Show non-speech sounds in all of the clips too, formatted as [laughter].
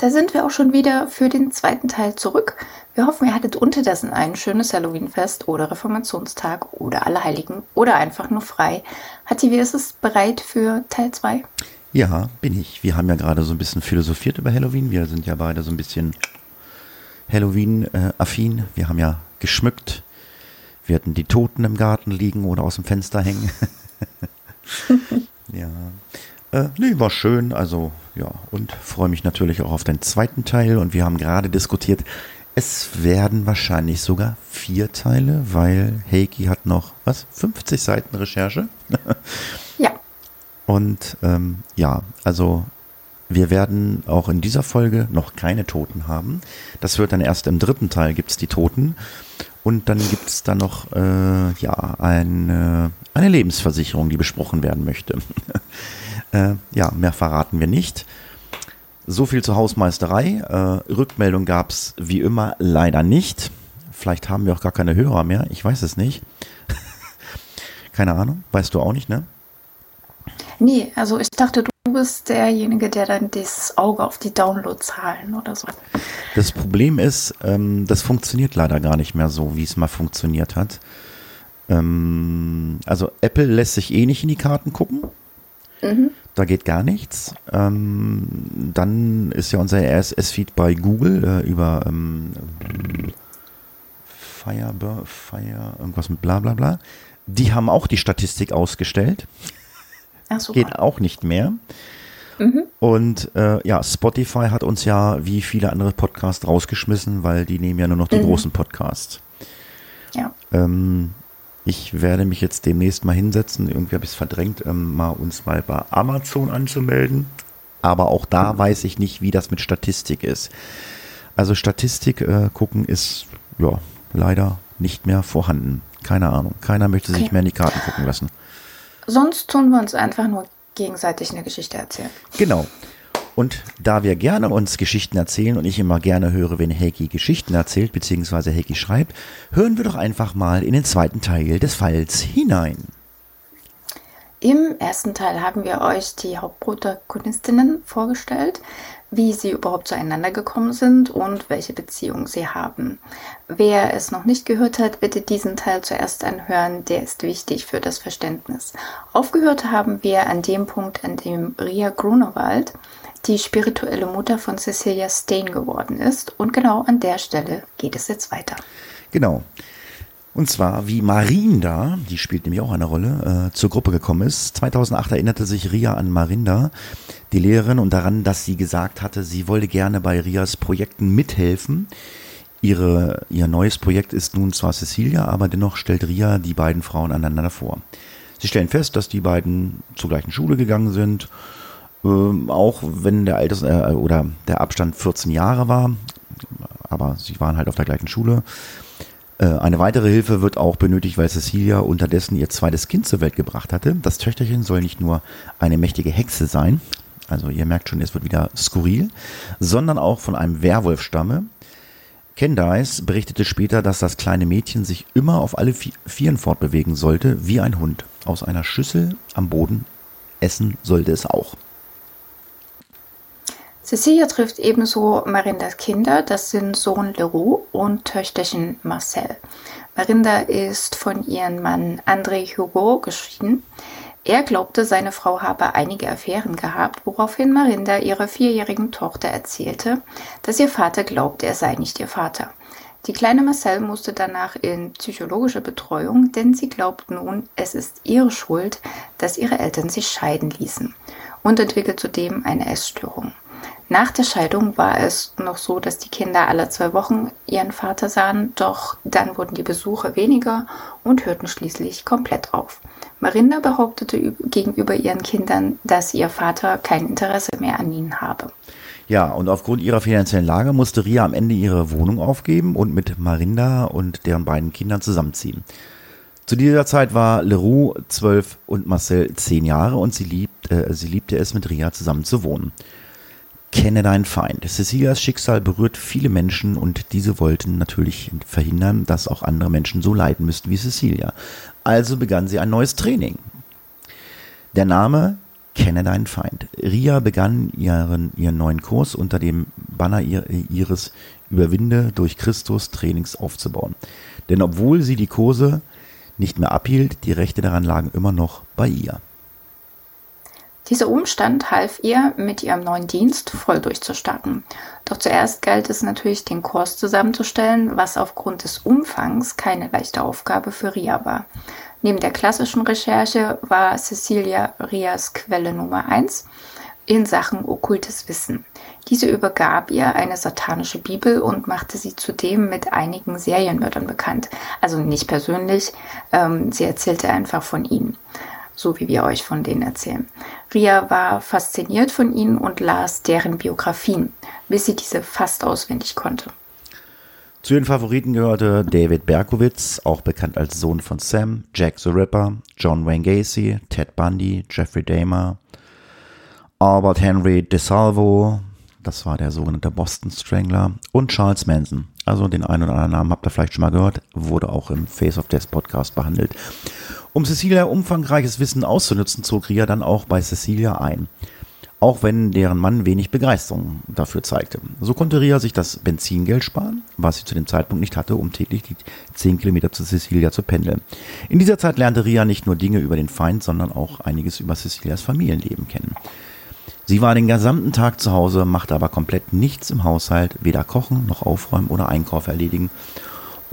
Da sind wir auch schon wieder für den zweiten Teil zurück. Wir hoffen, ihr hattet unterdessen ein schönes Halloweenfest oder Reformationstag oder Allerheiligen oder einfach nur frei. Hatti, wie ist es bereit für Teil 2? Ja, bin ich. Wir haben ja gerade so ein bisschen philosophiert über Halloween. Wir sind ja beide so ein bisschen Halloween-affin. Wir haben ja geschmückt. Wir hatten die Toten im Garten liegen oder aus dem Fenster hängen. [laughs] ja. Äh, nee, war schön. Also, ja. Und freue mich natürlich auch auf den zweiten Teil. Und wir haben gerade diskutiert, es werden wahrscheinlich sogar vier Teile, weil Heiki hat noch, was, 50 Seiten Recherche? ja. Und ähm, ja, also wir werden auch in dieser Folge noch keine Toten haben. Das wird dann erst im dritten Teil gibt's die Toten. Und dann gibt's da noch äh, ja, eine, eine Lebensversicherung, die besprochen werden möchte. Äh, ja, mehr verraten wir nicht. So viel zur Hausmeisterei. Äh, Rückmeldung gab es wie immer leider nicht. Vielleicht haben wir auch gar keine Hörer mehr. Ich weiß es nicht. [laughs] keine Ahnung. Weißt du auch nicht, ne? Nee, also ich dachte, du bist derjenige, der dann das Auge auf die Downloadzahlen oder so. Das Problem ist, ähm, das funktioniert leider gar nicht mehr so, wie es mal funktioniert hat. Ähm, also Apple lässt sich eh nicht in die Karten gucken. Mhm. Da geht gar nichts. Ähm, dann ist ja unser RSS-Feed bei Google äh, über ähm, Firebird, Fire, irgendwas mit bla bla bla. Die haben auch die Statistik ausgestellt. Ach, super. Geht auch nicht mehr. Mhm. Und äh, ja, Spotify hat uns ja wie viele andere Podcasts rausgeschmissen, weil die nehmen ja nur noch die mhm. großen Podcasts. Ja. Ähm, ich werde mich jetzt demnächst mal hinsetzen, irgendwie habe ich es verdrängt, ähm, mal uns mal bei Amazon anzumelden. Aber auch da weiß ich nicht, wie das mit Statistik ist. Also Statistik äh, gucken ist ja leider nicht mehr vorhanden. Keine Ahnung. Keiner möchte sich okay. mehr in die Karten gucken lassen. Sonst tun wir uns einfach nur gegenseitig eine Geschichte erzählen. Genau. Und da wir gerne uns Geschichten erzählen und ich immer gerne höre, wenn Heiki Geschichten erzählt, beziehungsweise Heiki schreibt, hören wir doch einfach mal in den zweiten Teil des Falls hinein. Im ersten Teil haben wir euch die Hauptprotagonistinnen vorgestellt, wie sie überhaupt zueinander gekommen sind und welche Beziehung sie haben. Wer es noch nicht gehört hat, bitte diesen Teil zuerst anhören, der ist wichtig für das Verständnis. Aufgehört haben wir an dem Punkt, an dem Ria Grunewald die spirituelle Mutter von Cecilia Stain geworden ist. Und genau an der Stelle geht es jetzt weiter. Genau. Und zwar, wie Marinda, die spielt nämlich auch eine Rolle, äh, zur Gruppe gekommen ist. 2008 erinnerte sich Ria an Marinda, die Lehrerin, und daran, dass sie gesagt hatte, sie wolle gerne bei Rias Projekten mithelfen. Ihre, ihr neues Projekt ist nun zwar Cecilia, aber dennoch stellt Ria die beiden Frauen aneinander vor. Sie stellen fest, dass die beiden zur gleichen Schule gegangen sind ähm, auch wenn der Alters äh, oder der Abstand 14 Jahre war, aber sie waren halt auf der gleichen Schule. Äh, eine weitere Hilfe wird auch benötigt, weil Cecilia unterdessen ihr zweites Kind zur Welt gebracht hatte. Das Töchterchen soll nicht nur eine mächtige Hexe sein, also ihr merkt schon, es wird wieder skurril, sondern auch von einem Werwolf stamme. Candice berichtete später, dass das kleine Mädchen sich immer auf alle Vieren fortbewegen sollte, wie ein Hund. Aus einer Schüssel am Boden essen sollte es auch. Cecilia trifft ebenso Marindas Kinder, das sind Sohn Leroux und Töchterchen Marcel. Marinda ist von ihrem Mann André Hugo geschieden. Er glaubte, seine Frau habe einige Affären gehabt, woraufhin Marinda ihrer vierjährigen Tochter erzählte, dass ihr Vater glaubte, er sei nicht ihr Vater. Die kleine Marcel musste danach in psychologische Betreuung, denn sie glaubt nun, es ist ihre Schuld, dass ihre Eltern sich scheiden ließen und entwickelt zudem eine Essstörung. Nach der Scheidung war es noch so, dass die Kinder alle zwei Wochen ihren Vater sahen, doch dann wurden die Besuche weniger und hörten schließlich komplett auf. Marinda behauptete gegenüber ihren Kindern, dass ihr Vater kein Interesse mehr an ihnen habe. Ja, und aufgrund ihrer finanziellen Lage musste Ria am Ende ihre Wohnung aufgeben und mit Marinda und deren beiden Kindern zusammenziehen. Zu dieser Zeit war Leroux zwölf und Marcel zehn Jahre und sie, liebt, äh, sie liebte es, mit Ria zusammen zu wohnen. Kenne deinen Feind. Cecilias Schicksal berührt viele Menschen und diese wollten natürlich verhindern, dass auch andere Menschen so leiden müssten wie Cecilia. Also begann sie ein neues Training. Der Name Kenne deinen Feind. Ria begann ihren, ihren neuen Kurs unter dem Banner ihres Überwinde durch Christus Trainings aufzubauen. Denn obwohl sie die Kurse nicht mehr abhielt, die Rechte daran lagen immer noch bei ihr. Dieser Umstand half ihr, mit ihrem neuen Dienst voll durchzustarten. Doch zuerst galt es natürlich, den Kurs zusammenzustellen, was aufgrund des Umfangs keine leichte Aufgabe für Ria war. Neben der klassischen Recherche war Cecilia Rias Quelle Nummer eins in Sachen okkultes Wissen. Diese übergab ihr eine satanische Bibel und machte sie zudem mit einigen Serienmördern bekannt. Also nicht persönlich, ähm, sie erzählte einfach von ihnen so wie wir euch von denen erzählen. Ria war fasziniert von ihnen und las deren Biografien, bis sie diese fast auswendig konnte. Zu den Favoriten gehörte David Berkowitz, auch bekannt als Sohn von Sam, Jack the Ripper, John Wayne Gacy, Ted Bundy, Jeffrey Dahmer, Albert Henry DeSalvo, das war der sogenannte Boston Strangler, und Charles Manson. Also den einen oder anderen Namen habt ihr vielleicht schon mal gehört, wurde auch im Face of Death Podcast behandelt. Um Cecilia umfangreiches Wissen auszunutzen, zog Ria dann auch bei Cecilia ein. Auch wenn deren Mann wenig Begeisterung dafür zeigte. So konnte Ria sich das Benzingeld sparen, was sie zu dem Zeitpunkt nicht hatte, um täglich die 10 Kilometer zu Cecilia zu pendeln. In dieser Zeit lernte Ria nicht nur Dinge über den Feind, sondern auch einiges über Cecilias Familienleben kennen. Sie war den gesamten Tag zu Hause, machte aber komplett nichts im Haushalt, weder kochen noch aufräumen oder Einkauf erledigen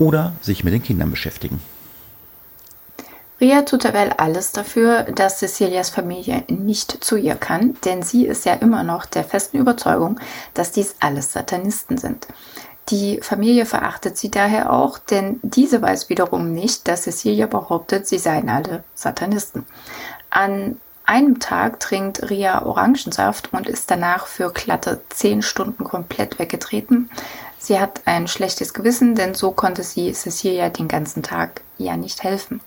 oder sich mit den Kindern beschäftigen. Ria tut derweil alles dafür, dass Cecilias Familie nicht zu ihr kann, denn sie ist ja immer noch der festen Überzeugung, dass dies alles Satanisten sind. Die Familie verachtet sie daher auch, denn diese weiß wiederum nicht, dass Cecilia behauptet, sie seien alle Satanisten. An einem Tag trinkt Ria Orangensaft und ist danach für glatte zehn Stunden komplett weggetreten. Sie hat ein schlechtes Gewissen, denn so konnte sie Cecilia den ganzen Tag ja nicht helfen.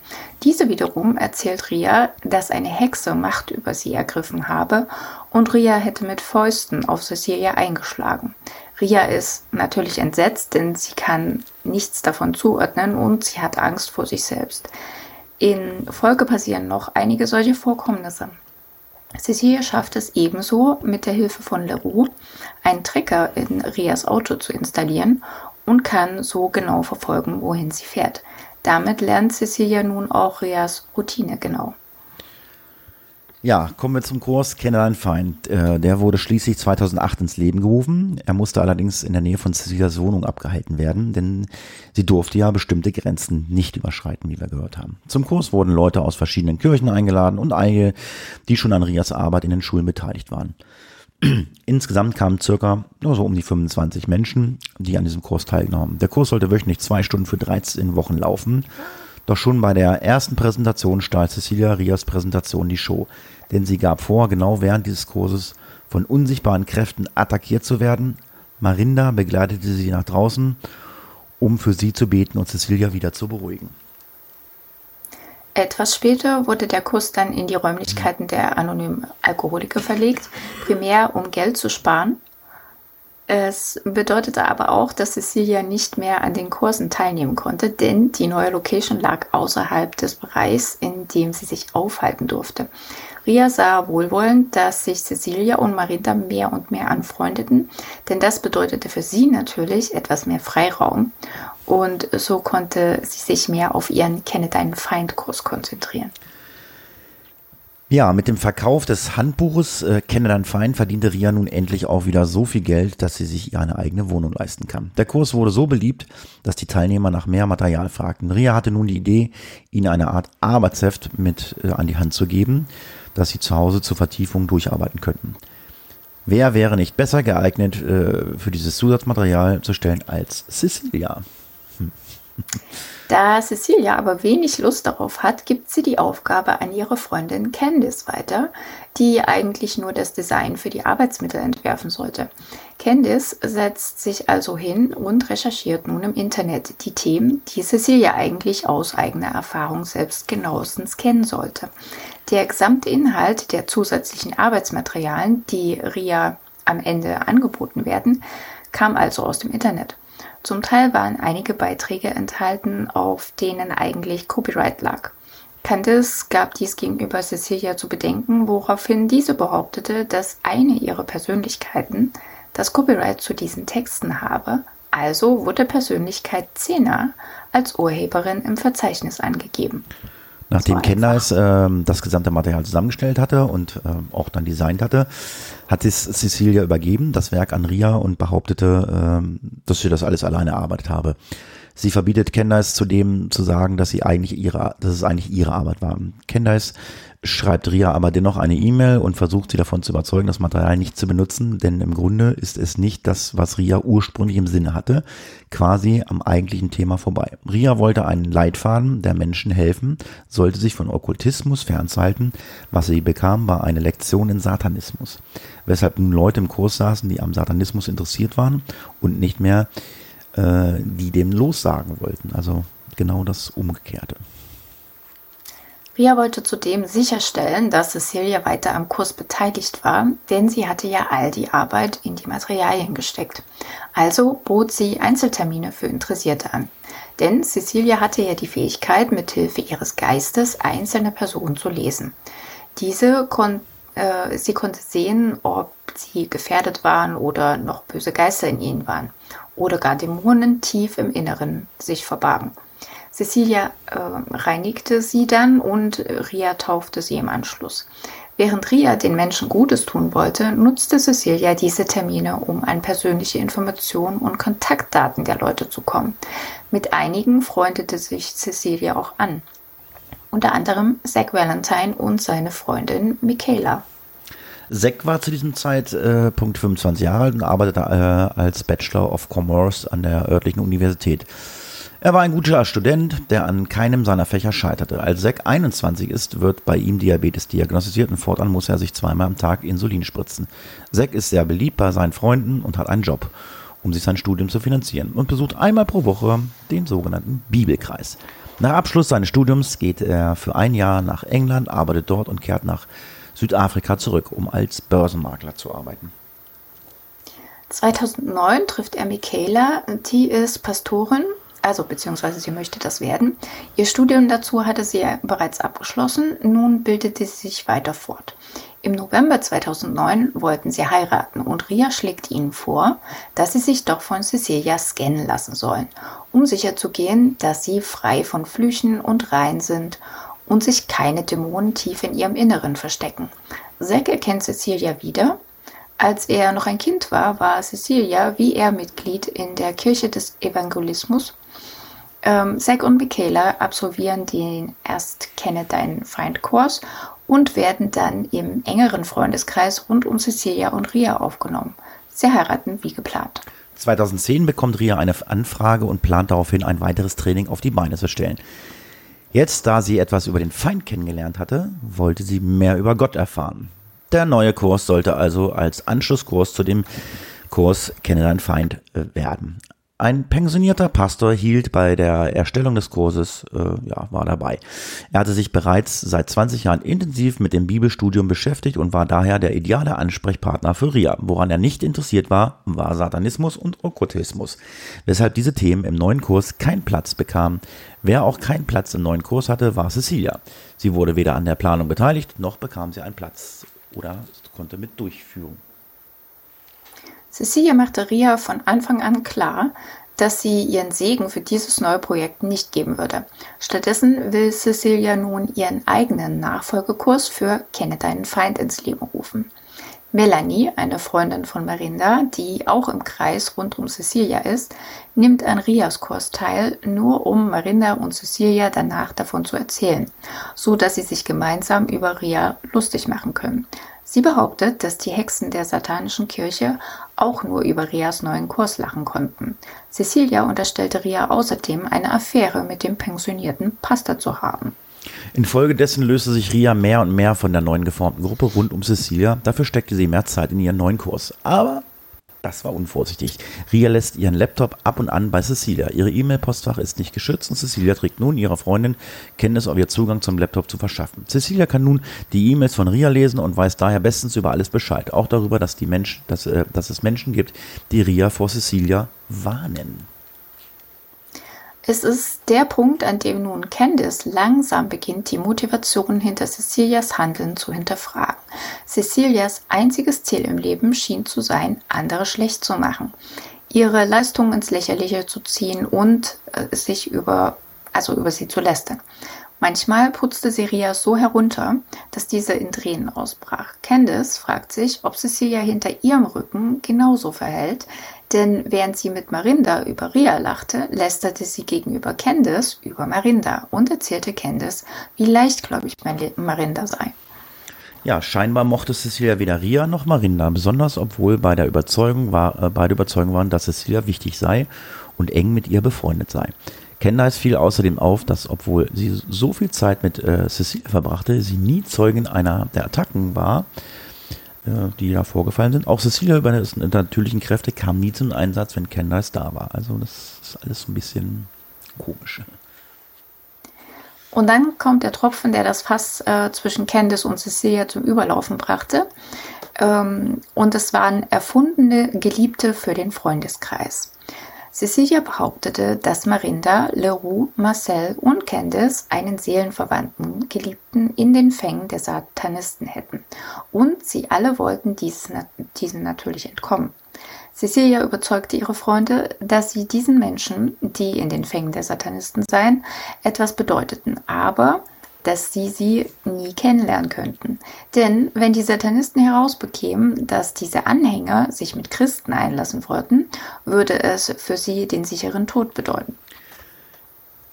Diese wiederum erzählt Ria, dass eine Hexe Macht über sie ergriffen habe und Ria hätte mit Fäusten auf Cecilia eingeschlagen. Ria ist natürlich entsetzt, denn sie kann nichts davon zuordnen und sie hat Angst vor sich selbst. In Folge passieren noch einige solche Vorkommnisse. Cecilia schafft es ebenso, mit der Hilfe von Leroux einen Trecker in Rias Auto zu installieren und kann so genau verfolgen, wohin sie fährt. Damit lernt Cecilia nun auch Rias Routine genau. Ja, kommen wir zum Kurs Kenne Feind. Äh, der wurde schließlich 2008 ins Leben gerufen. Er musste allerdings in der Nähe von Cecilias Wohnung abgehalten werden, denn sie durfte ja bestimmte Grenzen nicht überschreiten, wie wir gehört haben. Zum Kurs wurden Leute aus verschiedenen Kirchen eingeladen und einige, die schon an Rias Arbeit in den Schulen beteiligt waren. [clears throat] Insgesamt kamen circa so um die 25 Menschen, die an diesem Kurs teilgenommen. Der Kurs sollte wöchentlich zwei Stunden für 13 Wochen laufen. Doch schon bei der ersten Präsentation stahl Cecilia Rias Präsentation die Show, denn sie gab vor, genau während dieses Kurses von unsichtbaren Kräften attackiert zu werden. Marinda begleitete sie nach draußen, um für sie zu beten und Cecilia wieder zu beruhigen. Etwas später wurde der Kurs dann in die Räumlichkeiten der anonymen Alkoholiker verlegt, primär um Geld zu sparen es bedeutete aber auch, dass Cecilia nicht mehr an den Kursen teilnehmen konnte, denn die neue Location lag außerhalb des Bereichs, in dem sie sich aufhalten durfte. Ria sah wohlwollend, dass sich Cecilia und Marinda mehr und mehr anfreundeten, denn das bedeutete für sie natürlich etwas mehr Freiraum und so konnte sie sich mehr auf ihren Kenne deinen Feind-Kurs konzentrieren. Ja, mit dem Verkauf des Handbuches äh, Kenne dein Feind verdiente Ria nun endlich auch wieder so viel Geld, dass sie sich eine eigene Wohnung leisten kann. Der Kurs wurde so beliebt, dass die Teilnehmer nach mehr Material fragten. Ria hatte nun die Idee, ihnen eine Art Arbeitsheft mit äh, an die Hand zu geben, das sie zu Hause zur Vertiefung durcharbeiten könnten. Wer wäre nicht besser geeignet, äh, für dieses Zusatzmaterial zu stellen als Cecilia? Da Cecilia aber wenig Lust darauf hat, gibt sie die Aufgabe an ihre Freundin Candice weiter, die eigentlich nur das Design für die Arbeitsmittel entwerfen sollte. Candice setzt sich also hin und recherchiert nun im Internet die Themen, die Cecilia eigentlich aus eigener Erfahrung selbst genauestens kennen sollte. Der gesamte Inhalt der zusätzlichen Arbeitsmaterialien, die RIA am Ende angeboten werden, kam also aus dem Internet. Zum Teil waren einige Beiträge enthalten, auf denen eigentlich Copyright lag. Candice gab dies gegenüber Cecilia zu bedenken, woraufhin diese behauptete, dass eine ihrer Persönlichkeiten das Copyright zu diesen Texten habe, also wurde Persönlichkeit Zena als Urheberin im Verzeichnis angegeben. Nachdem so Candice äh, das gesamte Material zusammengestellt hatte und äh, auch dann designt hatte, hat es Cecilia übergeben, das Werk an Ria und behauptete, äh, dass sie das alles alleine erarbeitet habe. Sie verbietet Candice zudem zu sagen, dass sie eigentlich ihre, dass es eigentlich ihre Arbeit war. Candice schreibt Ria aber dennoch eine E-Mail und versucht sie davon zu überzeugen, das Material nicht zu benutzen, denn im Grunde ist es nicht das, was Ria ursprünglich im Sinne hatte, quasi am eigentlichen Thema vorbei. Ria wollte einen Leitfaden, der Menschen helfen, sollte sich von Okkultismus fernzuhalten. Was sie bekam, war eine Lektion in Satanismus. Weshalb nun Leute im Kurs saßen, die am Satanismus interessiert waren und nicht mehr äh, die dem lossagen wollten. Also genau das Umgekehrte. Ria wollte zudem sicherstellen, dass Cecilia weiter am Kurs beteiligt war, denn sie hatte ja all die Arbeit in die Materialien gesteckt. Also bot sie Einzeltermine für Interessierte an. Denn Cecilia hatte ja die Fähigkeit, mithilfe ihres Geistes einzelne Personen zu lesen. Diese kon äh, sie konnte sehen, ob sie gefährdet waren oder noch böse Geister in ihnen waren oder gar Dämonen tief im Inneren sich verbargen. Cecilia äh, reinigte sie dann und Ria taufte sie im Anschluss. Während Ria den Menschen Gutes tun wollte, nutzte Cecilia diese Termine, um an persönliche Informationen und Kontaktdaten der Leute zu kommen. Mit einigen freundete sich Cecilia auch an. Unter anderem Zach Valentine und seine Freundin Michaela. Zack war zu diesem Zeitpunkt 25 Jahre alt und arbeitete äh, als Bachelor of Commerce an der örtlichen Universität. Er war ein guter Student, der an keinem seiner Fächer scheiterte. Als Zack 21 ist, wird bei ihm Diabetes diagnostiziert und fortan muss er sich zweimal am Tag Insulin spritzen. Zack ist sehr beliebt bei seinen Freunden und hat einen Job, um sich sein Studium zu finanzieren und besucht einmal pro Woche den sogenannten Bibelkreis. Nach Abschluss seines Studiums geht er für ein Jahr nach England, arbeitet dort und kehrt nach Südafrika zurück, um als Börsenmakler zu arbeiten. 2009 trifft er Michaela, die ist Pastorin also beziehungsweise sie möchte das werden. Ihr Studium dazu hatte sie bereits abgeschlossen, nun bildete sie sich weiter fort. Im November 2009 wollten sie heiraten und Ria schlägt ihnen vor, dass sie sich doch von Cecilia scannen lassen sollen, um sicherzugehen, dass sie frei von Flüchen und rein sind und sich keine Dämonen tief in ihrem Inneren verstecken. Zack erkennt Cecilia wieder. Als er noch ein Kind war, war Cecilia wie er Mitglied in der Kirche des Evangelismus ähm, Zack und Michaela absolvieren den erst Kenne deinen Feind Kurs und werden dann im engeren Freundeskreis rund um Cecilia und Ria aufgenommen. Sie heiraten wie geplant. 2010 bekommt Ria eine Anfrage und plant daraufhin ein weiteres Training auf die Beine zu stellen. Jetzt, da sie etwas über den Feind kennengelernt hatte, wollte sie mehr über Gott erfahren. Der neue Kurs sollte also als Anschlusskurs zu dem Kurs Kenne deinen Feind äh, werden. Ein pensionierter Pastor hielt bei der Erstellung des Kurses, äh, ja, war dabei. Er hatte sich bereits seit 20 Jahren intensiv mit dem Bibelstudium beschäftigt und war daher der ideale Ansprechpartner für Ria. Woran er nicht interessiert war, war Satanismus und Okkultismus, weshalb diese Themen im neuen Kurs keinen Platz bekamen. Wer auch keinen Platz im neuen Kurs hatte, war Cecilia. Sie wurde weder an der Planung beteiligt, noch bekam sie einen Platz oder konnte mit Durchführung Cecilia machte Ria von Anfang an klar, dass sie ihren Segen für dieses neue Projekt nicht geben würde. Stattdessen will Cecilia nun ihren eigenen Nachfolgekurs für Kenne deinen Feind ins Leben rufen. Melanie, eine Freundin von Marinda, die auch im Kreis rund um Cecilia ist, nimmt an Rias Kurs teil, nur um Marinda und Cecilia danach davon zu erzählen, so dass sie sich gemeinsam über Ria lustig machen können. Sie behauptet, dass die Hexen der satanischen Kirche auch nur über Rias neuen Kurs lachen konnten. Cecilia unterstellte Ria außerdem, eine Affäre mit dem pensionierten Pastor zu haben. Infolgedessen löste sich Ria mehr und mehr von der neuen geformten Gruppe rund um Cecilia. Dafür steckte sie mehr Zeit in ihren neuen Kurs. Aber das war unvorsichtig. Ria lässt ihren Laptop ab und an bei Cecilia. Ihre E-Mail-Postfach ist nicht geschützt und Cecilia trägt nun ihrer Freundin Kenntnis, auf ihr Zugang zum Laptop zu verschaffen. Cecilia kann nun die E-Mails von Ria lesen und weiß daher bestens über alles Bescheid. Auch darüber, dass, die Mensch, dass, äh, dass es Menschen gibt, die Ria vor Cecilia warnen. Es ist der Punkt, an dem nun Candice langsam beginnt, die Motivation hinter Cecilias Handeln zu hinterfragen. Cecilias einziges Ziel im Leben schien zu sein, andere schlecht zu machen, ihre Leistungen ins Lächerliche zu ziehen und äh, sich über, also über sie zu lästern. Manchmal putzte sie Ria so herunter, dass diese in Tränen ausbrach. Candice fragt sich, ob Cecilia hinter ihrem Rücken genauso verhält, denn während sie mit Marinda über Ria lachte, lästerte sie gegenüber Candice über Marinda und erzählte Candice, wie leichtgläubig Marinda sei. Ja, scheinbar mochte Cecilia weder Ria noch Marinda, besonders obwohl bei Überzeugung war, äh, beide überzeugt waren, dass Cecilia wichtig sei und eng mit ihr befreundet sei. Candice fiel außerdem auf, dass obwohl sie so viel Zeit mit äh, Cecilia verbrachte, sie nie Zeugin einer der Attacken war, die da vorgefallen sind. Auch Cecilia über die natürlichen Kräfte kam nie zum Einsatz, wenn Candice da war. Also das ist alles ein bisschen komisch. Und dann kommt der Tropfen, der das Fass äh, zwischen Candice und Cecilia zum Überlaufen brachte. Ähm, und es waren erfundene Geliebte für den Freundeskreis. Cecilia behauptete, dass Marinda, Leroux, Marcel und Candice einen seelenverwandten Geliebten in den Fängen der Satanisten hätten. Und sie alle wollten diesen, diesen natürlich entkommen. Cecilia überzeugte ihre Freunde, dass sie diesen Menschen, die in den Fängen der Satanisten seien, etwas bedeuteten. Aber dass sie sie nie kennenlernen könnten. Denn wenn die Satanisten herausbekämen, dass diese Anhänger sich mit Christen einlassen wollten, würde es für sie den sicheren Tod bedeuten.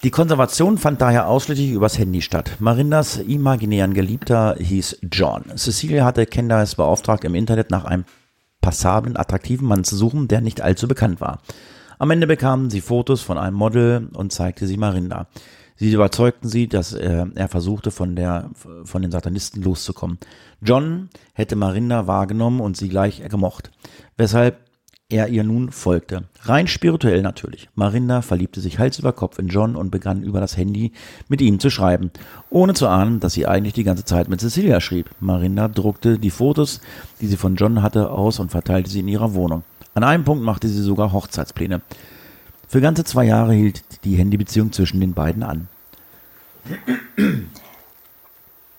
Die Konservation fand daher ausschließlich übers Handy statt. Marindas imaginären Geliebter hieß John. Cecilia hatte Candice beauftragt, im Internet nach einem passablen, attraktiven Mann zu suchen, der nicht allzu bekannt war. Am Ende bekamen sie Fotos von einem Model und zeigte sie Marinda. Sie überzeugten sie, dass äh, er versuchte, von, der, von den Satanisten loszukommen. John hätte Marinda wahrgenommen und sie gleich gemocht, weshalb er ihr nun folgte. Rein spirituell natürlich. Marinda verliebte sich Hals über Kopf in John und begann über das Handy mit ihm zu schreiben, ohne zu ahnen, dass sie eigentlich die ganze Zeit mit Cecilia schrieb. Marinda druckte die Fotos, die sie von John hatte, aus und verteilte sie in ihrer Wohnung. An einem Punkt machte sie sogar Hochzeitspläne. Für ganze zwei Jahre hielt die Handybeziehung zwischen den beiden an.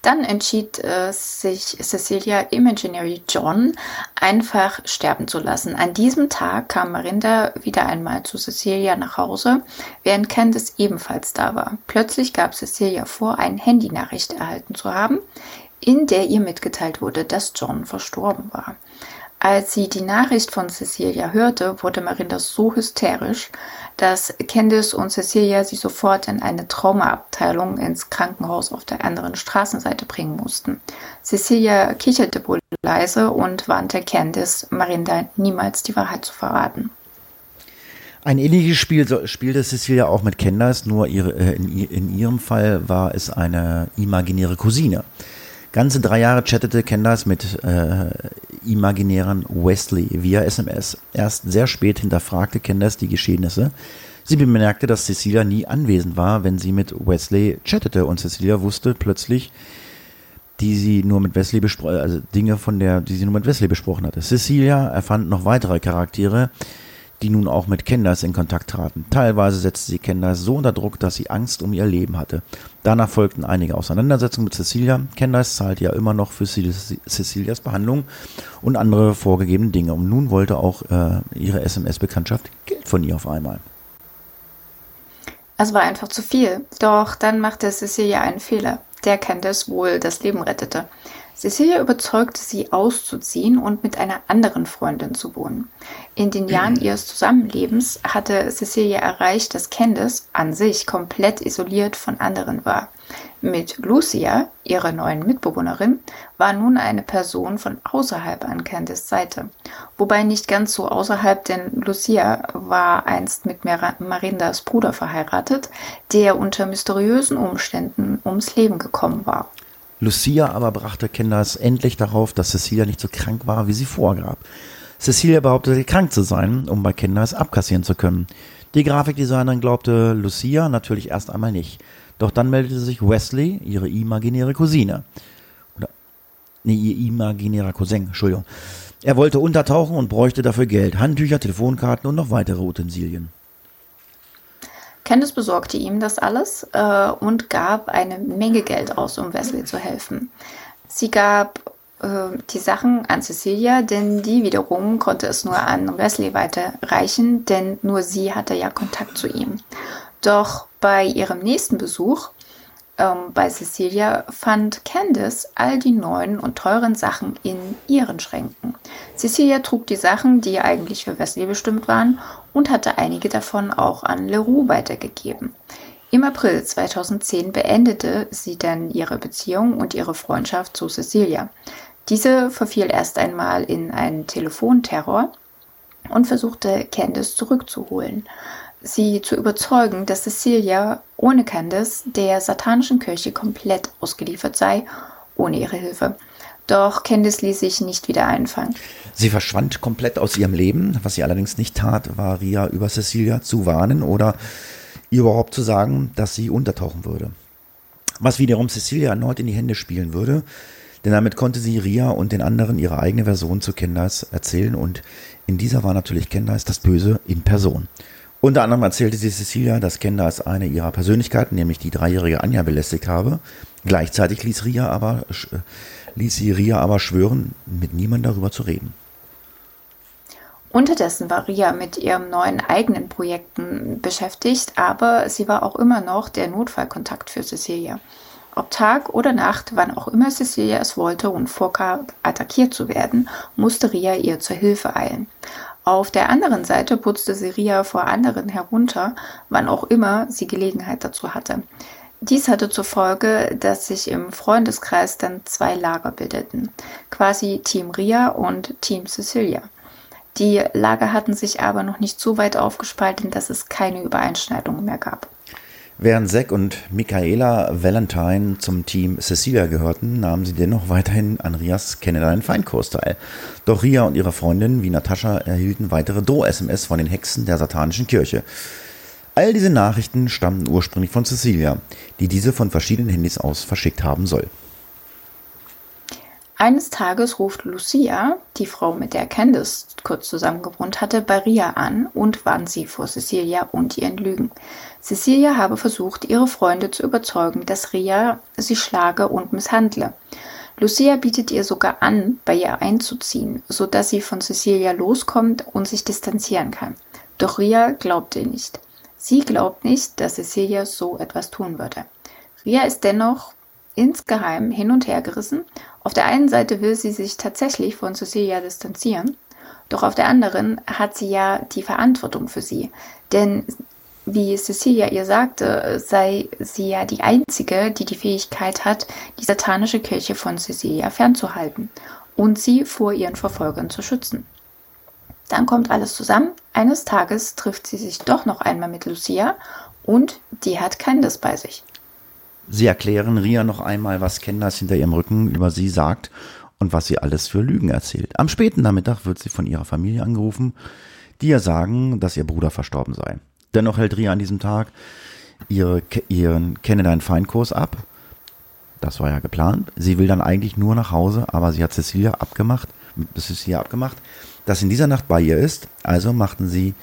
Dann entschied äh, sich Cecilia Imaginary John einfach sterben zu lassen. An diesem Tag kam Marinda wieder einmal zu Cecilia nach Hause, während Candice ebenfalls da war. Plötzlich gab Cecilia vor, eine Handynachricht erhalten zu haben, in der ihr mitgeteilt wurde, dass John verstorben war. Als sie die Nachricht von Cecilia hörte, wurde Marinda so hysterisch, dass Candice und Cecilia sie sofort in eine Traumaabteilung ins Krankenhaus auf der anderen Straßenseite bringen mussten. Cecilia kicherte wohl leise und warnte Candice, Marinda niemals die Wahrheit zu verraten. Ein ähnliches Spiel spielte Cecilia auch mit Candice, nur ihre, äh, in, in ihrem Fall war es eine imaginäre Cousine. Ganze drei Jahre chattete Candace mit äh, imaginären Wesley via SMS. Erst sehr spät hinterfragte Candace die Geschehnisse. Sie bemerkte, dass Cecilia nie anwesend war, wenn sie mit Wesley chattete und Cecilia wusste plötzlich, die sie nur mit Wesley besprochen, also Dinge von der, die sie nur mit Wesley besprochen hatte. Cecilia erfand noch weitere Charaktere, die nun auch mit Candace in Kontakt traten. Teilweise setzte sie Candace so unter Druck, dass sie Angst um ihr Leben hatte. Danach folgten einige Auseinandersetzungen mit Cecilia. Candace zahlte ja immer noch für Cecilias Behandlung und andere vorgegebene Dinge. Und nun wollte auch äh, ihre SMS-Bekanntschaft Geld von ihr auf einmal. Es war einfach zu viel. Doch dann machte Cecilia einen Fehler, der Candace wohl das Leben rettete. Cecilia überzeugte sie auszuziehen und mit einer anderen Freundin zu wohnen. In den Jahren ihres Zusammenlebens hatte Cecilia erreicht, dass Candice an sich komplett isoliert von anderen war. Mit Lucia, ihrer neuen Mitbewohnerin, war nun eine Person von außerhalb an Candice Seite. Wobei nicht ganz so außerhalb, denn Lucia war einst mit Marindas Bruder verheiratet, der unter mysteriösen Umständen ums Leben gekommen war. Lucia aber brachte Candace endlich darauf, dass Cecilia nicht so krank war, wie sie vorgab. Cecilia behauptete, krank zu sein, um bei Candace abkassieren zu können. Die Grafikdesignerin glaubte Lucia natürlich erst einmal nicht. Doch dann meldete sich Wesley, ihre imaginäre Cousine. Oder, nee, ihr imaginärer Cousin, Entschuldigung. Er wollte untertauchen und bräuchte dafür Geld, Handtücher, Telefonkarten und noch weitere Utensilien. Candice besorgte ihm das alles äh, und gab eine Menge Geld aus, um Wesley zu helfen. Sie gab äh, die Sachen an Cecilia, denn die wiederum konnte es nur an Wesley weiterreichen, denn nur sie hatte ja Kontakt zu ihm. Doch bei ihrem nächsten Besuch ähm, bei Cecilia fand Candice all die neuen und teuren Sachen in ihren Schränken. Cecilia trug die Sachen, die eigentlich für Wesley bestimmt waren, und hatte einige davon auch an Leroux weitergegeben. Im April 2010 beendete sie dann ihre Beziehung und ihre Freundschaft zu Cecilia. Diese verfiel erst einmal in einen Telefonterror und versuchte Candice zurückzuholen sie zu überzeugen, dass Cecilia ohne Candice der satanischen Kirche komplett ausgeliefert sei, ohne ihre Hilfe. Doch Candice ließ sich nicht wieder einfangen. Sie verschwand komplett aus ihrem Leben. Was sie allerdings nicht tat, war Ria über Cecilia zu warnen oder ihr überhaupt zu sagen, dass sie untertauchen würde. Was wiederum Cecilia erneut in die Hände spielen würde, denn damit konnte sie Ria und den anderen ihre eigene Version zu Candice erzählen und in dieser war natürlich Candice das Böse in Person. Unter anderem erzählte sie Cecilia, dass Candace eine ihrer Persönlichkeiten, nämlich die dreijährige Anja, belästigt habe. Gleichzeitig ließ, Ria aber, äh, ließ sie Ria aber schwören, mit niemand darüber zu reden. Unterdessen war Ria mit ihrem neuen eigenen Projekten beschäftigt, aber sie war auch immer noch der Notfallkontakt für Cecilia. Ob Tag oder Nacht, wann auch immer Cecilia es wollte und vorgab, attackiert zu werden, musste Ria ihr zur Hilfe eilen. Auf der anderen Seite putzte Seria vor anderen herunter, wann auch immer sie Gelegenheit dazu hatte. Dies hatte zur Folge, dass sich im Freundeskreis dann zwei Lager bildeten, quasi Team Ria und Team Cecilia. Die Lager hatten sich aber noch nicht so weit aufgespalten, dass es keine Übereinschneidungen mehr gab. Während Zack und Michaela Valentine zum Team Cecilia gehörten, nahmen sie dennoch weiterhin an Rias Kennenlernen Feinkurs teil. Doch Ria und ihre Freundin wie Natascha erhielten weitere Droh-SMS von den Hexen der satanischen Kirche. All diese Nachrichten stammten ursprünglich von Cecilia, die diese von verschiedenen Handys aus verschickt haben soll. Eines Tages ruft Lucia, die Frau, mit der Candice kurz zusammen gewohnt hatte, bei Ria an und warnt sie vor Cecilia und ihren Lügen. Cecilia habe versucht, ihre Freunde zu überzeugen, dass Ria sie schlage und misshandle. Lucia bietet ihr sogar an, bei ihr einzuziehen, so dass sie von Cecilia loskommt und sich distanzieren kann. Doch Ria glaubt ihr nicht. Sie glaubt nicht, dass Cecilia so etwas tun würde. Ria ist dennoch insgeheim hin und her gerissen. Auf der einen Seite will sie sich tatsächlich von Cecilia distanzieren, doch auf der anderen hat sie ja die Verantwortung für sie. Denn wie Cecilia ihr sagte, sei sie ja die Einzige, die die Fähigkeit hat, die satanische Kirche von Cecilia fernzuhalten und sie vor ihren Verfolgern zu schützen. Dann kommt alles zusammen. Eines Tages trifft sie sich doch noch einmal mit Lucia und die hat Candice bei sich. Sie erklären Ria noch einmal, was Candace hinter ihrem Rücken über sie sagt und was sie alles für Lügen erzählt. Am späten Nachmittag wird sie von ihrer Familie angerufen, die ihr sagen, dass ihr Bruder verstorben sei. Dennoch hält Ria an diesem Tag ihre, ihren Kenne deinen Feinkurs ab. Das war ja geplant. Sie will dann eigentlich nur nach Hause, aber sie hat Cecilia abgemacht, mit Cecilia abgemacht, dass in dieser Nacht bei ihr ist. Also machten sie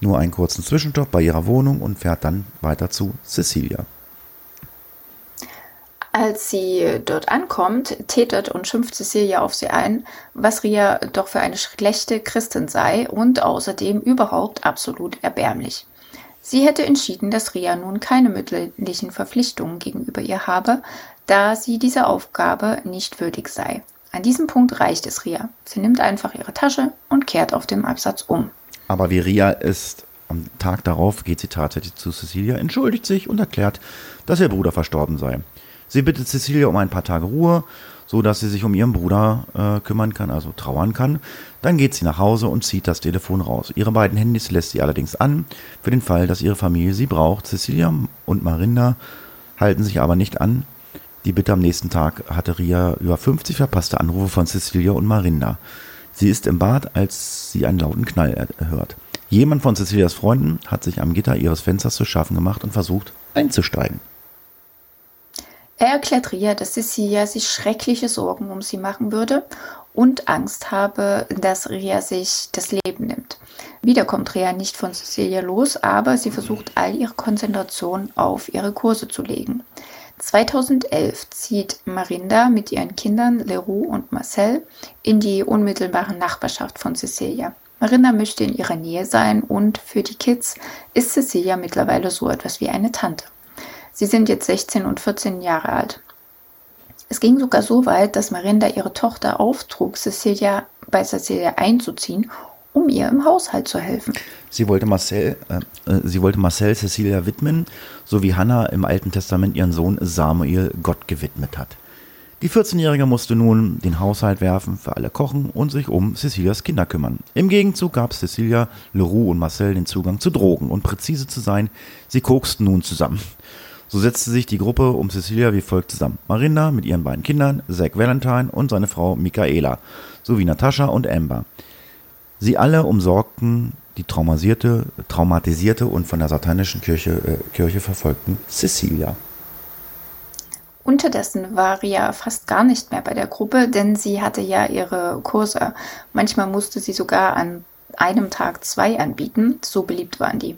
nur einen kurzen Zwischenstopp bei ihrer Wohnung und fährt dann weiter zu Cecilia. Als sie dort ankommt, tätet und schimpft Cecilia auf sie ein, was Ria doch für eine schlechte Christin sei und außerdem überhaupt absolut erbärmlich. Sie hätte entschieden, dass Ria nun keine mütterlichen Verpflichtungen gegenüber ihr habe, da sie dieser Aufgabe nicht würdig sei. An diesem Punkt reicht es Ria. Sie nimmt einfach ihre Tasche und kehrt auf dem Absatz um. Aber wie Ria ist, am Tag darauf geht sie tatsächlich zu Cecilia, entschuldigt sich und erklärt, dass ihr Bruder verstorben sei. Sie bittet Cecilia um ein paar Tage Ruhe, so dass sie sich um ihren Bruder äh, kümmern kann, also trauern kann. Dann geht sie nach Hause und zieht das Telefon raus. Ihre beiden Handys lässt sie allerdings an, für den Fall, dass ihre Familie sie braucht. Cecilia und Marinda halten sich aber nicht an. Die Bitte am nächsten Tag hatte Ria über 50 verpasste Anrufe von Cecilia und Marinda. Sie ist im Bad, als sie einen lauten Knall hört. Jemand von Cecilias Freunden hat sich am Gitter ihres Fensters zu schaffen gemacht und versucht einzusteigen. Er erklärt Ria, dass Cecilia sich schreckliche Sorgen um sie machen würde und Angst habe, dass Ria sich das Leben nimmt. Wieder kommt Ria nicht von Cecilia los, aber sie versucht all ihre Konzentration auf ihre Kurse zu legen. 2011 zieht Marinda mit ihren Kindern Leroux und Marcel in die unmittelbare Nachbarschaft von Cecilia. Marinda möchte in ihrer Nähe sein und für die Kids ist Cecilia mittlerweile so etwas wie eine Tante. Sie sind jetzt 16 und 14 Jahre alt. Es ging sogar so weit, dass Marinda ihre Tochter auftrug, Cecilia bei Cecilia einzuziehen, um ihr im Haushalt zu helfen. Sie wollte Marcel, äh, äh sie wollte Marcel Cecilia widmen, so wie Hannah im Alten Testament ihren Sohn Samuel Gott gewidmet hat. Die 14-Jährige musste nun den Haushalt werfen, für alle kochen und sich um Cecilias Kinder kümmern. Im Gegenzug gab Cecilia, Leroux und Marcel den Zugang zu Drogen und präzise zu sein, sie koksten nun zusammen. So setzte sich die Gruppe um Cecilia wie folgt zusammen. Marinda mit ihren beiden Kindern, Zach Valentine und seine Frau Michaela, sowie Natascha und Amber. Sie alle umsorgten die traumatisierte, traumatisierte und von der satanischen Kirche, äh, Kirche verfolgten Cecilia. Unterdessen war Ria fast gar nicht mehr bei der Gruppe, denn sie hatte ja ihre Kurse. Manchmal musste sie sogar an einem Tag zwei anbieten, so beliebt waren die.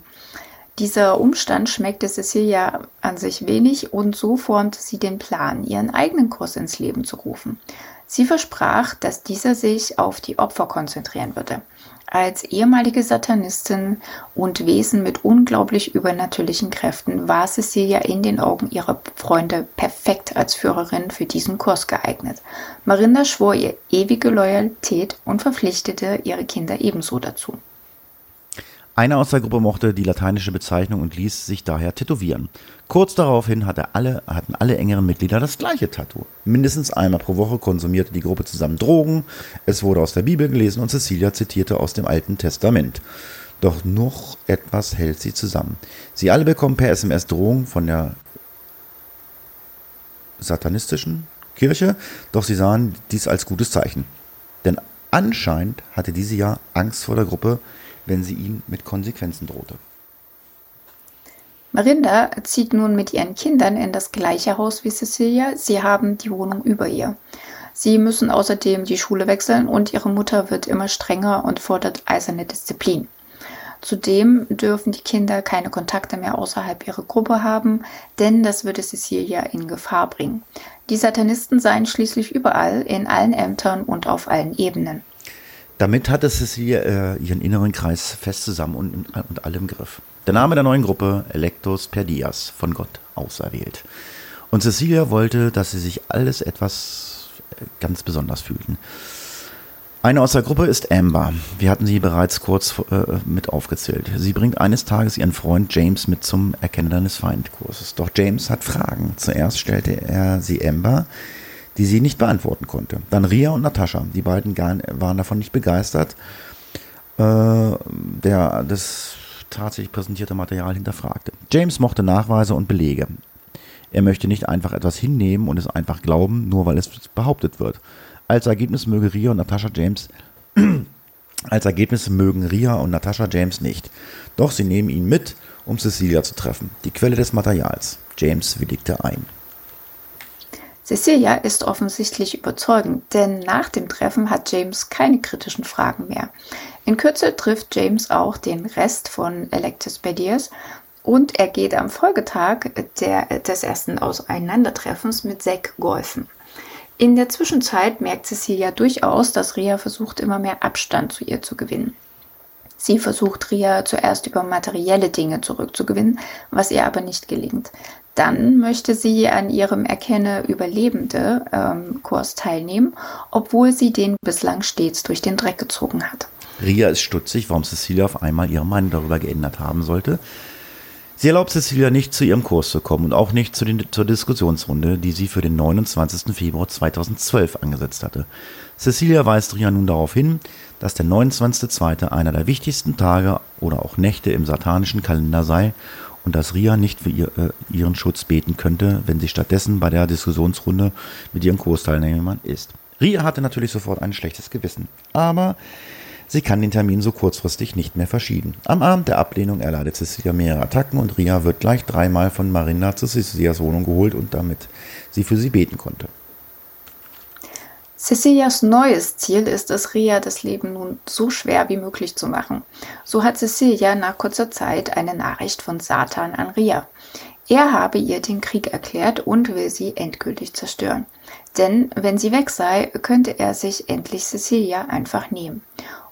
Dieser Umstand schmeckte Cecilia an sich wenig und so formte sie den Plan, ihren eigenen Kurs ins Leben zu rufen. Sie versprach, dass dieser sich auf die Opfer konzentrieren würde. Als ehemalige Satanistin und Wesen mit unglaublich übernatürlichen Kräften war Cecilia in den Augen ihrer Freunde perfekt als Führerin für diesen Kurs geeignet. Marinda schwor ihr ewige Loyalität und verpflichtete ihre Kinder ebenso dazu. Einer aus der Gruppe mochte die lateinische Bezeichnung und ließ sich daher tätowieren. Kurz daraufhin hatte alle, hatten alle engeren Mitglieder das gleiche Tattoo. Mindestens einmal pro Woche konsumierte die Gruppe zusammen Drogen, es wurde aus der Bibel gelesen und Cecilia zitierte aus dem Alten Testament. Doch noch etwas hält sie zusammen. Sie alle bekommen per SMS Drohungen von der satanistischen Kirche, doch sie sahen dies als gutes Zeichen. Denn anscheinend hatte diese ja Angst vor der Gruppe, wenn sie ihm mit Konsequenzen drohte. Marinda zieht nun mit ihren Kindern in das gleiche Haus wie Cecilia. Sie haben die Wohnung über ihr. Sie müssen außerdem die Schule wechseln und ihre Mutter wird immer strenger und fordert eiserne Disziplin. Zudem dürfen die Kinder keine Kontakte mehr außerhalb ihrer Gruppe haben, denn das würde Cecilia in Gefahr bringen. Die Satanisten seien schließlich überall, in allen Ämtern und auf allen Ebenen. Damit hatte Cecilia äh, ihren inneren Kreis fest zusammen und, und alle im Griff. Der Name der neuen Gruppe, Electus per Dias, von Gott auserwählt. Und Cecilia wollte, dass sie sich alles etwas äh, ganz besonders fühlten. Eine aus der Gruppe ist Amber. Wir hatten sie bereits kurz äh, mit aufgezählt. Sie bringt eines Tages ihren Freund James mit zum Erkennen deines Feindkurses. Doch James hat Fragen. Zuerst stellte er sie Amber, die sie nicht beantworten konnte. Dann Ria und Natascha, die beiden waren davon nicht begeistert, äh, der das tatsächlich präsentierte Material hinterfragte. James mochte Nachweise und Belege. Er möchte nicht einfach etwas hinnehmen und es einfach glauben, nur weil es behauptet wird. Als Ergebnis möge Ria und Natascha James [clears throat] als Ergebnis mögen Ria und Natascha James nicht. Doch sie nehmen ihn mit, um Cecilia zu treffen, die Quelle des Materials. James willigte ein. Cecilia ist offensichtlich überzeugend, denn nach dem Treffen hat James keine kritischen Fragen mehr. In Kürze trifft James auch den Rest von Electus Bediers und er geht am Folgetag der, des ersten Auseinandertreffens mit Zack golfen. In der Zwischenzeit merkt Cecilia durchaus, dass Ria versucht, immer mehr Abstand zu ihr zu gewinnen. Sie versucht Ria zuerst über materielle Dinge zurückzugewinnen, was ihr aber nicht gelingt. Dann möchte sie an ihrem Erkenne Überlebende ähm, Kurs teilnehmen, obwohl sie den bislang stets durch den Dreck gezogen hat. Ria ist stutzig, warum Cecilia auf einmal ihre Meinung darüber geändert haben sollte. Sie erlaubt Cecilia nicht zu ihrem Kurs zu kommen und auch nicht zu den, zur Diskussionsrunde, die sie für den 29. Februar 2012 angesetzt hatte. Cecilia weist Ria nun darauf hin, dass der 29.2. einer der wichtigsten Tage oder auch Nächte im satanischen Kalender sei und dass Ria nicht für ihr, äh, ihren Schutz beten könnte, wenn sie stattdessen bei der Diskussionsrunde mit ihren Kursteilnehmern ist. Ria hatte natürlich sofort ein schlechtes Gewissen, aber Sie kann den Termin so kurzfristig nicht mehr verschieben. Am Abend der Ablehnung erleidet Cecilia mehrere Attacken und Ria wird gleich dreimal von Marinda zu Cecilias Wohnung geholt und damit sie für sie beten konnte. Cecilias neues Ziel ist es, Ria das Leben nun so schwer wie möglich zu machen. So hat Cecilia nach kurzer Zeit eine Nachricht von Satan an Ria. Er habe ihr den Krieg erklärt und will sie endgültig zerstören. Denn wenn sie weg sei, könnte er sich endlich Cecilia einfach nehmen.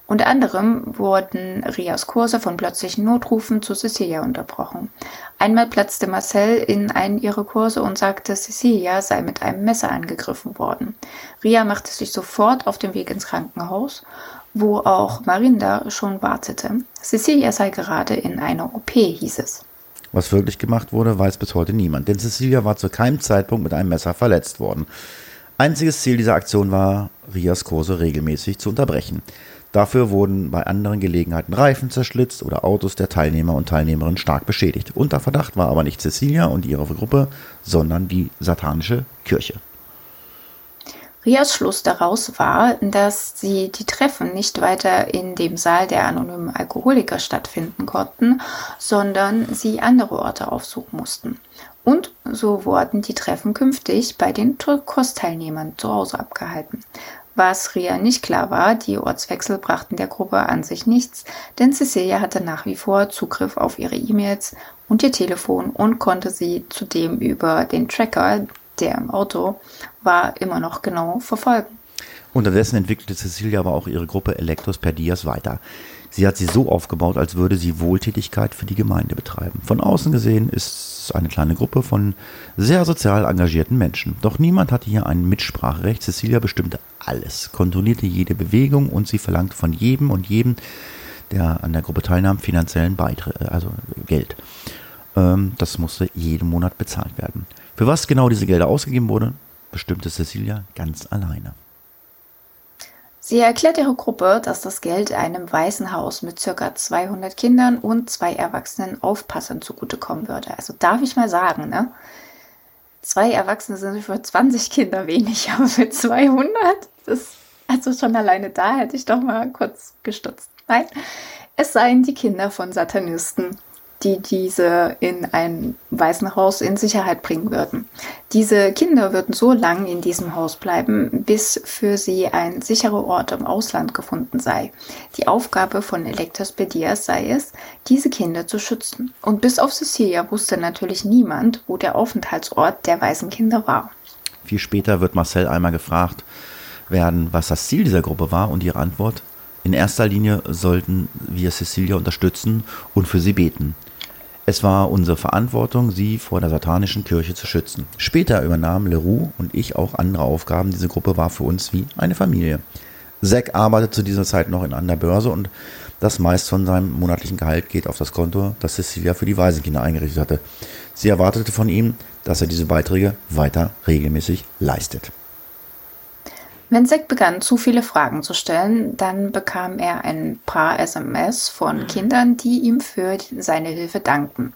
Unter anderem wurden Rias Kurse von plötzlichen Notrufen zu Cecilia unterbrochen. Einmal platzte Marcel in einen ihrer Kurse und sagte, Cecilia sei mit einem Messer angegriffen worden. Ria machte sich sofort auf den Weg ins Krankenhaus, wo auch Marinda schon wartete. Cecilia sei gerade in einer OP, hieß es. Was wirklich gemacht wurde, weiß bis heute niemand, denn Cecilia war zu keinem Zeitpunkt mit einem Messer verletzt worden. Einziges Ziel dieser Aktion war, Rias Kurse regelmäßig zu unterbrechen. Dafür wurden bei anderen Gelegenheiten Reifen zerschlitzt oder Autos der Teilnehmer und Teilnehmerinnen stark beschädigt. Unter Verdacht war aber nicht Cecilia und ihre Gruppe, sondern die satanische Kirche. Rias Schluss daraus war, dass sie die Treffen nicht weiter in dem Saal der anonymen Alkoholiker stattfinden konnten, sondern sie andere Orte aufsuchen mussten. Und so wurden die Treffen künftig bei den Kursteilnehmern zu Hause abgehalten. Was Ria nicht klar war, die Ortswechsel brachten der Gruppe an sich nichts, denn Cecilia hatte nach wie vor Zugriff auf ihre E-Mails und ihr Telefon und konnte sie zudem über den Tracker, der im Auto war, immer noch genau verfolgen. Unterdessen entwickelte Cecilia aber auch ihre Gruppe Electros per Dias weiter. Sie hat sie so aufgebaut, als würde sie Wohltätigkeit für die Gemeinde betreiben. Von außen gesehen ist es eine kleine Gruppe von sehr sozial engagierten Menschen. Doch niemand hatte hier ein Mitspracherecht. Cecilia bestimmte alles, kontrollierte jede Bewegung und sie verlangte von jedem und jedem, der an der Gruppe teilnahm, finanziellen Beitritt, äh, also Geld. Ähm, das musste jeden Monat bezahlt werden. Für was genau diese Gelder ausgegeben wurden, bestimmte Cecilia ganz alleine. Sie erklärt ihre Gruppe, dass das Geld einem Waisenhaus mit ca. 200 Kindern und zwei erwachsenen Aufpassern zugutekommen würde. Also darf ich mal sagen, ne? Zwei Erwachsene sind für 20 Kinder wenig, aber für 200, das, also schon alleine da hätte ich doch mal kurz gestutzt. Nein, es seien die Kinder von Satanisten die diese in ein Waisenhaus in Sicherheit bringen würden. Diese Kinder würden so lange in diesem Haus bleiben, bis für sie ein sicherer Ort im Ausland gefunden sei. Die Aufgabe von Elektrospedias sei es, diese Kinder zu schützen. Und bis auf Cecilia wusste natürlich niemand, wo der Aufenthaltsort der Waisenkinder war. Viel später wird Marcel einmal gefragt werden, was das Ziel dieser Gruppe war und ihre Antwort in erster Linie sollten wir Cecilia unterstützen und für sie beten. Es war unsere Verantwortung, sie vor der satanischen Kirche zu schützen. Später übernahmen Leroux und ich auch andere Aufgaben. Diese Gruppe war für uns wie eine Familie. Zack arbeitet zu dieser Zeit noch in der Börse und das meist von seinem monatlichen Gehalt geht auf das Konto, das Cecilia für die Waisenkinder eingerichtet hatte. Sie erwartete von ihm, dass er diese Beiträge weiter regelmäßig leistet. Wenn Zack begann, zu viele Fragen zu stellen, dann bekam er ein paar SMS von Kindern, die ihm für seine Hilfe dankten.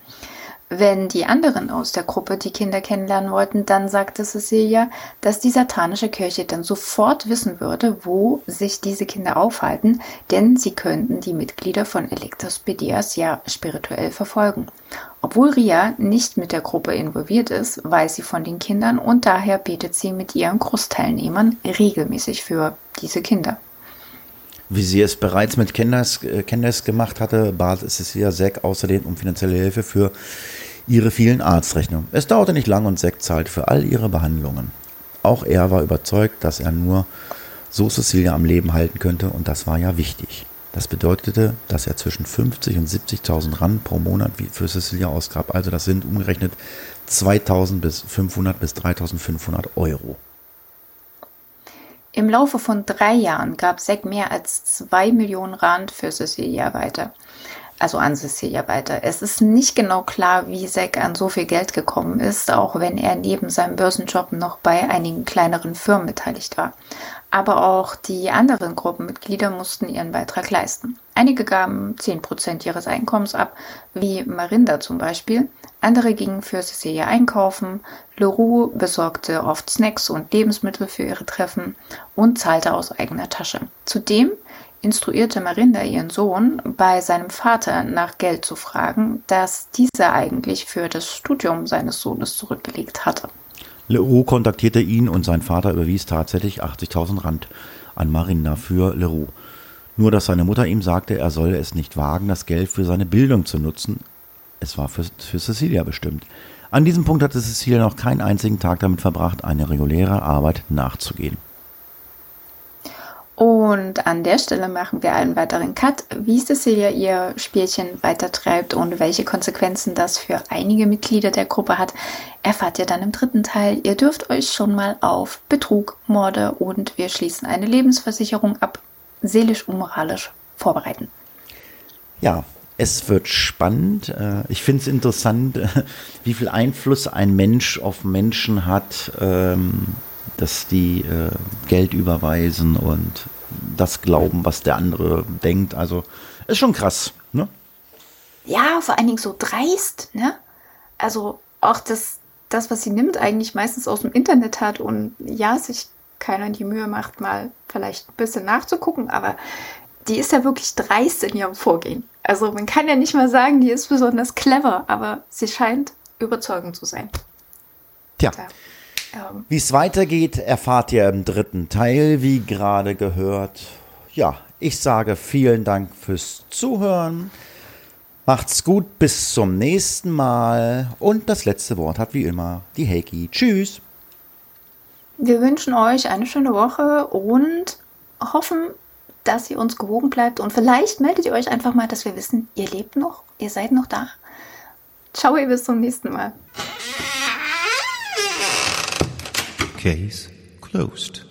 Wenn die anderen aus der Gruppe die Kinder kennenlernen wollten, dann sagte Cecilia, dass die satanische Kirche dann sofort wissen würde, wo sich diese Kinder aufhalten, denn sie könnten die Mitglieder von Elektrospedias ja spirituell verfolgen. Obwohl Ria nicht mit der Gruppe involviert ist, weiß sie von den Kindern und daher betet sie mit ihren Kursteilnehmern regelmäßig für diese Kinder. Wie sie es bereits mit Candace, äh, Candace gemacht hatte, bat Cecilia Zack außerdem um finanzielle Hilfe für ihre vielen Arztrechnungen. Es dauerte nicht lang und Zack zahlte für all ihre Behandlungen. Auch er war überzeugt, dass er nur so Cecilia am Leben halten könnte und das war ja wichtig. Das bedeutete, dass er zwischen 50 und 70.000 Rand pro Monat für Cecilia ausgab. Also das sind umgerechnet 2.000 bis 500 bis 3.500 Euro. Im Laufe von drei Jahren gab Zack mehr als zwei Millionen Rand für Cecilia weiter. Also an Cecilia weiter. Es ist nicht genau klar, wie Zack an so viel Geld gekommen ist, auch wenn er neben seinem Börsenjob noch bei einigen kleineren Firmen beteiligt war. Aber auch die anderen Gruppenmitglieder mussten ihren Beitrag leisten. Einige gaben 10% ihres Einkommens ab, wie Marinda zum Beispiel. Andere gingen für Cecilia einkaufen. Leroux besorgte oft Snacks und Lebensmittel für ihre Treffen und zahlte aus eigener Tasche. Zudem instruierte Marinda ihren Sohn, bei seinem Vater nach Geld zu fragen, das dieser eigentlich für das Studium seines Sohnes zurückgelegt hatte. Leroux kontaktierte ihn und sein Vater überwies tatsächlich 80.000 Rand an Marinda für Leroux. Nur dass seine Mutter ihm sagte, er solle es nicht wagen, das Geld für seine Bildung zu nutzen. Es war für, für Cecilia bestimmt. An diesem Punkt hatte Cecilia noch keinen einzigen Tag damit verbracht, eine reguläre Arbeit nachzugehen. Und an der Stelle machen wir einen weiteren Cut, wie Cecilia ihr Spielchen weitertreibt und welche Konsequenzen das für einige Mitglieder der Gruppe hat, erfahrt ihr dann im dritten Teil. Ihr dürft euch schon mal auf Betrug, Morde und wir schließen eine Lebensversicherung ab, seelisch und moralisch vorbereiten. Ja, es wird spannend. Äh, ich finde es interessant, [laughs] wie viel Einfluss ein Mensch auf Menschen hat ähm, dass die äh, Geld überweisen und das glauben, was der andere denkt. Also ist schon krass, ne? Ja, vor allen Dingen so dreist, ne? Also auch das, das, was sie nimmt, eigentlich meistens aus dem Internet hat und ja, sich keiner die Mühe macht, mal vielleicht ein bisschen nachzugucken, aber die ist ja wirklich dreist in ihrem Vorgehen. Also man kann ja nicht mal sagen, die ist besonders clever, aber sie scheint überzeugend zu sein. Tja. Ja. Ähm. Wie es weitergeht, erfahrt ihr im dritten Teil, wie gerade gehört. Ja, ich sage vielen Dank fürs Zuhören. Macht's gut, bis zum nächsten Mal. Und das letzte Wort hat wie immer die Heiki. Tschüss. Wir wünschen euch eine schöne Woche und hoffen, dass ihr uns gewogen bleibt. Und vielleicht meldet ihr euch einfach mal, dass wir wissen, ihr lebt noch, ihr seid noch da. Ciao, ihr bis zum nächsten Mal. Case closed.